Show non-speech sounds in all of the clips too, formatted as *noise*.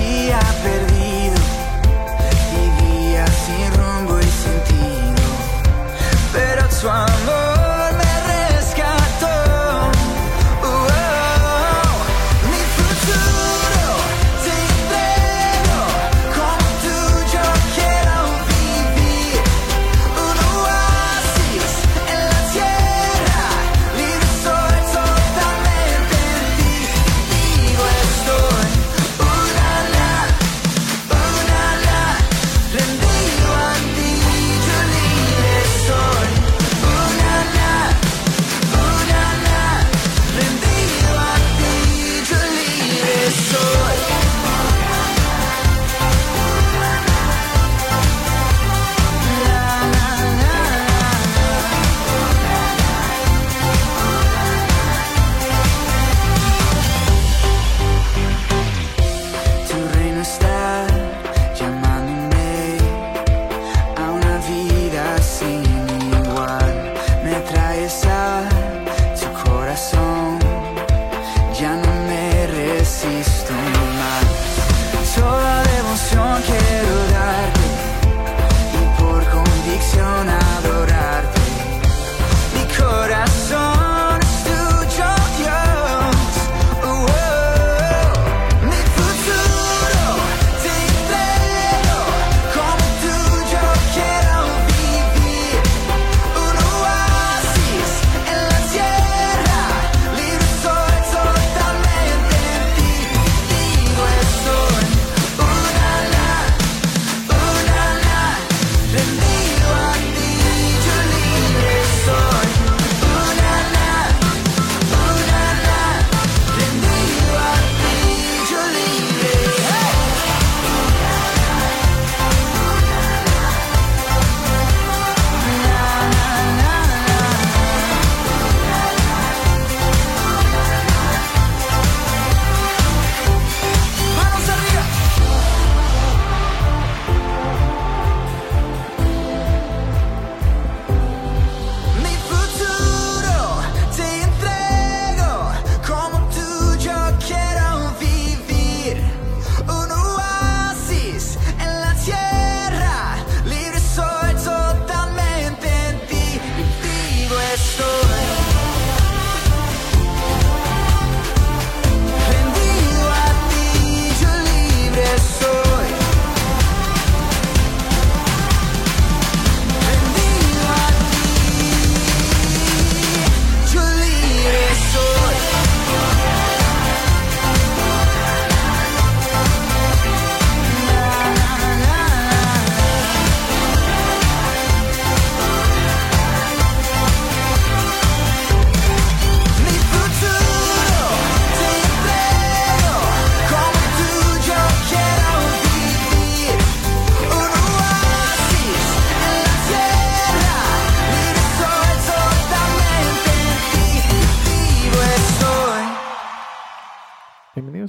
parecía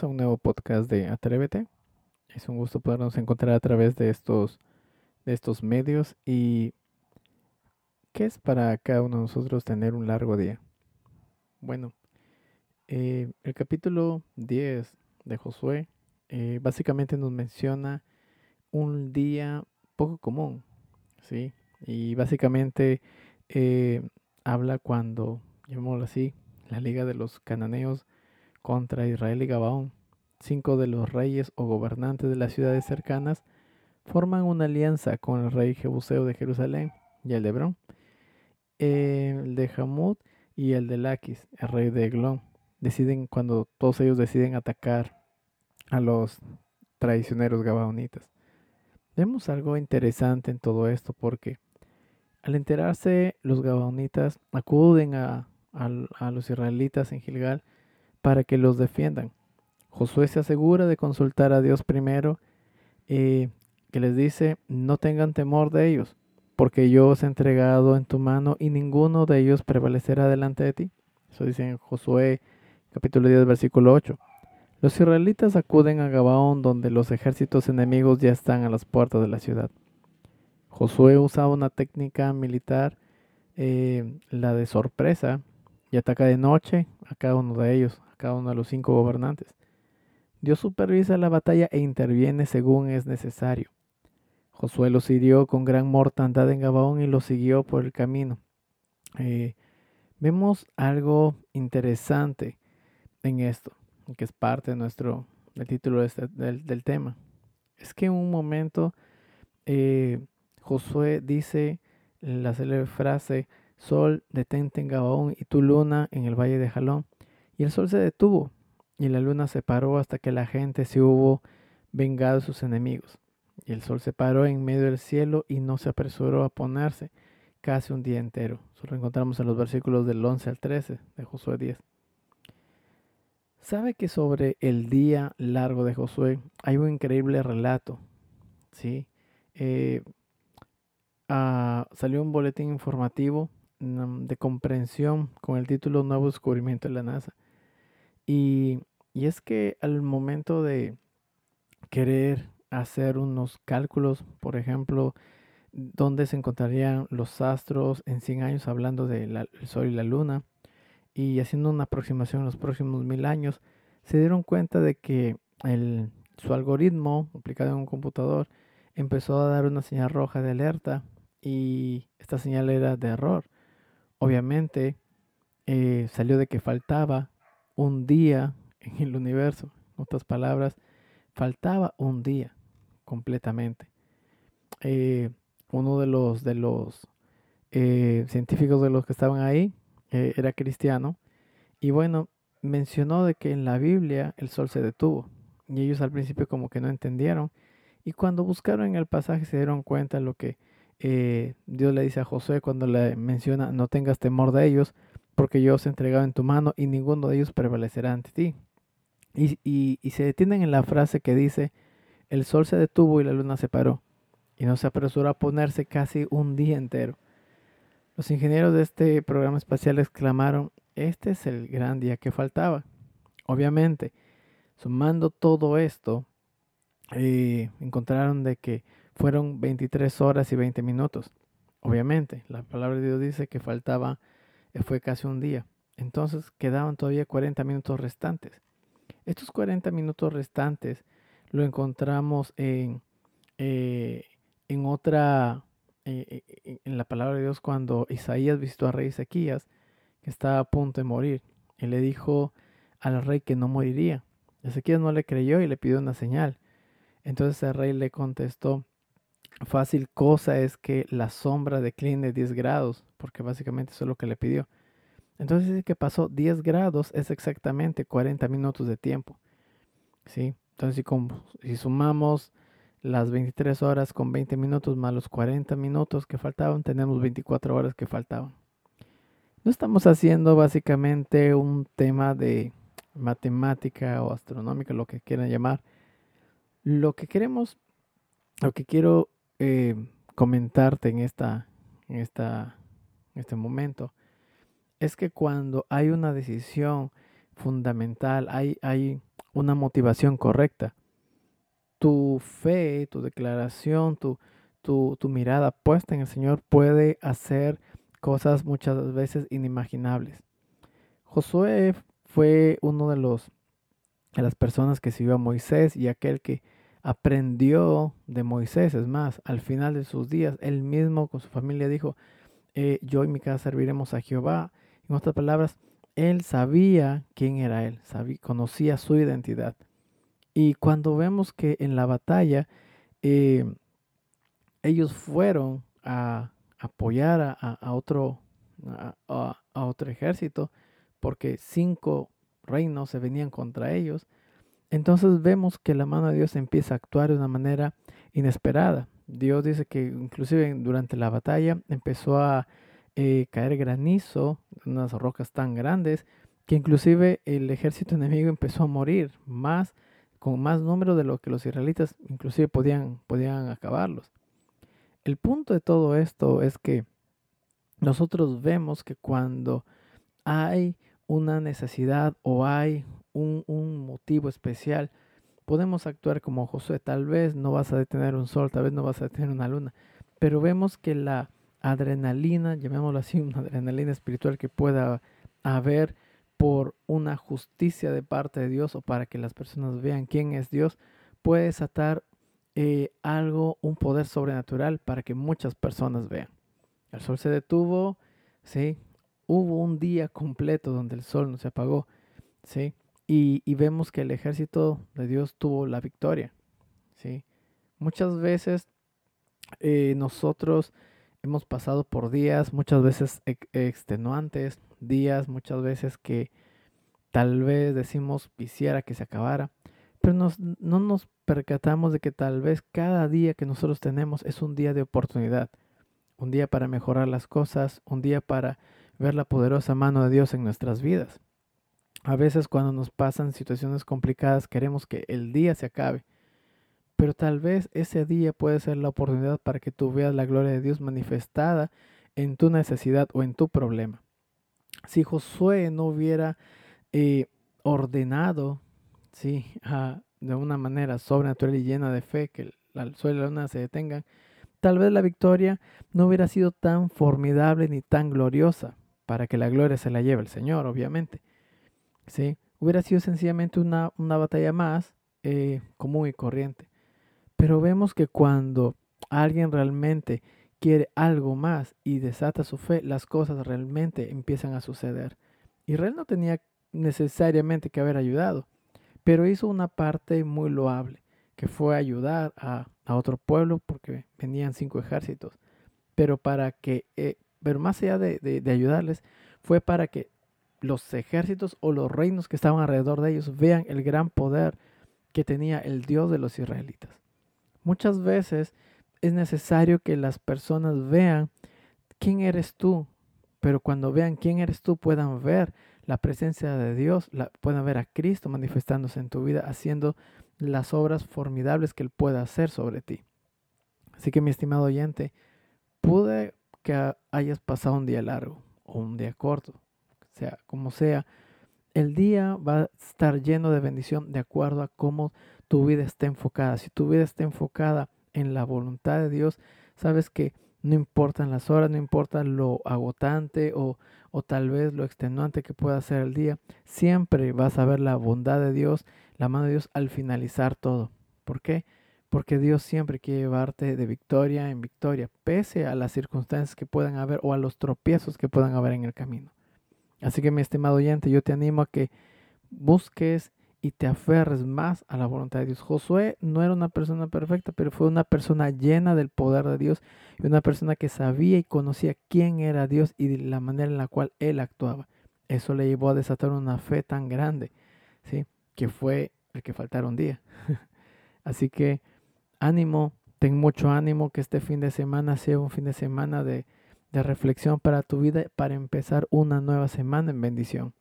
A un nuevo podcast de Atrévete. Es un gusto podernos encontrar a través de estos, de estos medios. ¿Y qué es para cada uno de nosotros tener un largo día? Bueno, eh, el capítulo 10 de Josué eh, básicamente nos menciona un día poco común, ¿sí? Y básicamente eh, habla cuando, llamémoslo así, la liga de los cananeos contra Israel y Gabaón. Cinco de los reyes o gobernantes de las ciudades cercanas forman una alianza con el rey Jebuseo de Jerusalén y el de Hebrón, el de Hamud y el de Laquis, el rey de Eglón. Deciden, cuando todos ellos deciden atacar a los traicioneros gabaonitas. Vemos algo interesante en todo esto porque Al enterarse, los gabaonitas acuden a- a los israelitas en Gilgal para que los defiendan. Josué se asegura de consultar a Dios primero, eh, que les dice, no tengan temor de ellos, porque yo os he entregado en tu mano y ninguno de ellos prevalecerá delante de ti. Eso dice en Josué capítulo 10, versículo 8. Los israelitas acuden a Gabaón donde los ejércitos enemigos ya están a las puertas de la ciudad. Josué usaba una técnica militar, eh, la de sorpresa, y ataca de noche a cada uno de ellos, cada uno de los cinco gobernantes. Dios supervisa la batalla e interviene según es necesario. Josué los hirió con gran mortandad en Gabaón y los siguió por el camino. Eh, vemos algo interesante en esto, que es parte de nuestro, del título de este- del, del tema. Es que en un momento eh, Josué dice la célebre frase, Sol, detente en Gabaón y tu luna en el valle de Jalón. Y el sol se detuvo y la luna se paró hasta que la gente se hubo vengado de sus enemigos. Y el sol se paró en medio del cielo y no se apresuró a ponerse casi un día entero. Eso lo encontramos en los versículos del 11 al 13 de Josué 10. ¿Sabe que sobre el día largo de Josué hay un increíble relato? ¿Sí? Eh, ah, salió un boletín informativo mm, de comprensión con el título Nuevo descubrimiento de la NASA. Y, y es que al momento de querer hacer unos cálculos, por ejemplo, dónde se encontrarían los astros en 100 años, hablando del Sol y la Luna, y haciendo una aproximación en los próximos mil años, se dieron cuenta de que el, su algoritmo aplicado en un computador empezó a dar una señal roja de alerta y esta señal era de error. Obviamente eh, salió de que faltaba un día en el universo. En otras palabras, faltaba un día completamente. Eh, uno de los, de los eh, científicos de los que estaban ahí eh, era cristiano y bueno, mencionó de que en la Biblia el sol se detuvo y ellos al principio como que no entendieron y cuando buscaron en el pasaje se dieron cuenta de lo que Dios le dice a Josué cuando le menciona no tengas temor de ellos porque yo os he entregado en tu mano y ninguno de ellos prevalecerá ante ti. Y, y, y se detienen en la frase que dice, el sol se detuvo y la luna se paró, y no se apresuró a ponerse casi un día entero. Los ingenieros de este programa espacial exclamaron, este es el gran día que faltaba. Obviamente, sumando todo esto, eh, encontraron de que fueron 23 horas y 20 minutos. Obviamente, la palabra de Dios dice que faltaba, fue casi un día. Entonces quedaban todavía 40 minutos restantes. Estos 40 minutos restantes lo encontramos en, eh, en otra, eh, eh, en la palabra de Dios cuando Isaías visitó a rey Ezequías, que estaba a punto de morir, y le dijo al rey que no moriría. Ezequías no le creyó y le pidió una señal. Entonces el rey le contestó, fácil cosa es que la sombra decline 10 grados, porque básicamente eso es lo que le pidió. Entonces dice que pasó 10 grados, es exactamente 40 minutos de tiempo. ¿Sí? Entonces si, com- si sumamos las 23 horas con 20 minutos más los 40 minutos que faltaban, tenemos 24 horas que faltaban. No estamos haciendo básicamente un tema de matemática o astronómica, lo que quieran llamar. Lo que queremos, lo que quiero eh, comentarte en esta, en esta, este momento, es que cuando hay una decisión fundamental, hay, hay una motivación correcta, tu fe, tu declaración, tu, tu, tu mirada puesta en el Señor puede hacer cosas muchas veces inimaginables. Josué fue uno de los de las personas que siguió a Moisés y aquel que aprendió de Moisés. Es más, al final de sus días, él mismo con su familia dijo, eh, yo y mi casa serviremos a Jehová. En otras palabras, él sabía quién era él, sabía, conocía su identidad. Y cuando vemos que en la batalla eh, ellos fueron a apoyar a, otro, a otro ejército, porque cinco reinos se venían contra ellos, entonces vemos que la mano de Dios empieza a actuar de una manera inesperada. Dios dice que inclusive durante la batalla empezó a eh, caer granizo, unas rocas tan grandes, que inclusive el ejército *laughs* enemigo empezó a morir más, con más número de lo que los israelitas inclusive podían, podían acabarlos. El punto de todo esto es que nosotros vemos que cuando hay una necesidad o hay un, un motivo especial, podemos actuar como Josué. Tal vez no vas a detener un sol, tal vez no vas a detener una luna, pero vemos que la adrenalina, llamémoslo así, *laughs* una adrenalina espiritual que pueda haber por una justicia de parte de Dios o para que las personas vean quién es Dios, puede desatar eh, algo, un poder sobrenatural para que muchas personas vean. El sol se detuvo, ¿sí? Hubo un día completo donde el sol no se apagó, ¿sí? Y, vemos que el ejército de Dios tuvo la victoria, ¿sí? Muchas veces eh, nosotros hemos pasado por días, muchas veces extenuantes, días, muchas veces que tal vez decimos quisiera que se acabara, pero nos, no nos percatamos de que tal vez cada día que nosotros tenemos es un día de oportunidad, un día para mejorar las cosas, un día para ver la poderosa mano de Dios en nuestras vidas. A veces cuando nos pasan situaciones complicadas queremos que el día se acabe, pero tal vez ese día puede ser la oportunidad para que tú veas la gloria de Dios manifestada en tu necesidad o en tu problema. Si Josué no hubiera eh, ordenado, sí, de una manera sobrenatural y llena de fe que el sol y la luna se detengan, tal vez la victoria no hubiera sido tan formidable ni tan gloriosa para que la gloria se la lleve el Señor, obviamente. ¿Sí? Hubiera sido sencillamente una, una batalla más eh, común y corriente. Pero vemos que cuando alguien realmente quiere algo más y desata su fe, las cosas realmente empiezan a suceder. Israel no tenía necesariamente que haber ayudado, pero hizo una parte muy loable, que fue ayudar a, a otro pueblo porque venían cinco ejércitos. Pero para que, eh, pero más allá de, de, de ayudarles, fue para que los ejércitos o los reinos que estaban alrededor de ellos vean el gran poder que tenía el Dios de los israelitas. Muchas veces es necesario que las personas vean quién eres tú, pero cuando vean quién eres tú puedan ver la presencia de Dios, la, puedan ver a Cristo manifestándose en tu vida, haciendo las obras formidables que Él pueda hacer sobre ti. Así que mi estimado oyente, pude que hayas pasado un día largo o un día corto, sea como sea, el día va a estar lleno de bendición de acuerdo a cómo tu vida está enfocada. Si tu vida está enfocada en la voluntad de Dios, sabes que no importan las horas, no importa lo agotante o, o tal vez lo extenuante que pueda ser el día, siempre vas a ver la bondad de Dios, la mano de Dios al finalizar todo. ¿Por qué? Porque Dios siempre quiere llevarte de victoria en victoria, pese a las circunstancias que puedan haber o a los tropiezos que puedan haber en el camino. Así que mi estimado oyente, yo te animo a que busques y te aferres más a la voluntad de Dios. Josué no era una persona perfecta, pero fue una persona llena del poder de Dios y una persona que sabía y conocía quién era Dios y la manera en la cual él actuaba. Eso le llevó a desatar una fe tan grande, ¿sí? Que fue el que faltara un día. *laughs* Así que ánimo, ten mucho ánimo que este fin de semana sea un fin de semana de, de reflexión para tu vida, para empezar una nueva semana en bendición.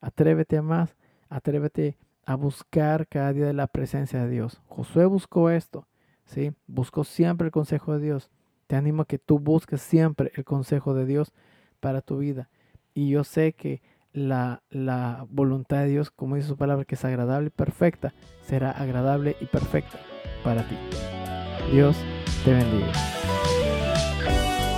Atrévete más, atrévete a buscar cada día de la presencia de Dios. Josué buscó esto, ¿sí? Buscó siempre el consejo de Dios. Te animo a que tú busques siempre el consejo de Dios para tu vida. Y yo sé que la, la voluntad de Dios, como dice su palabra, que es agradable y perfecta, será agradable y perfecta para ti. Dios te bendiga.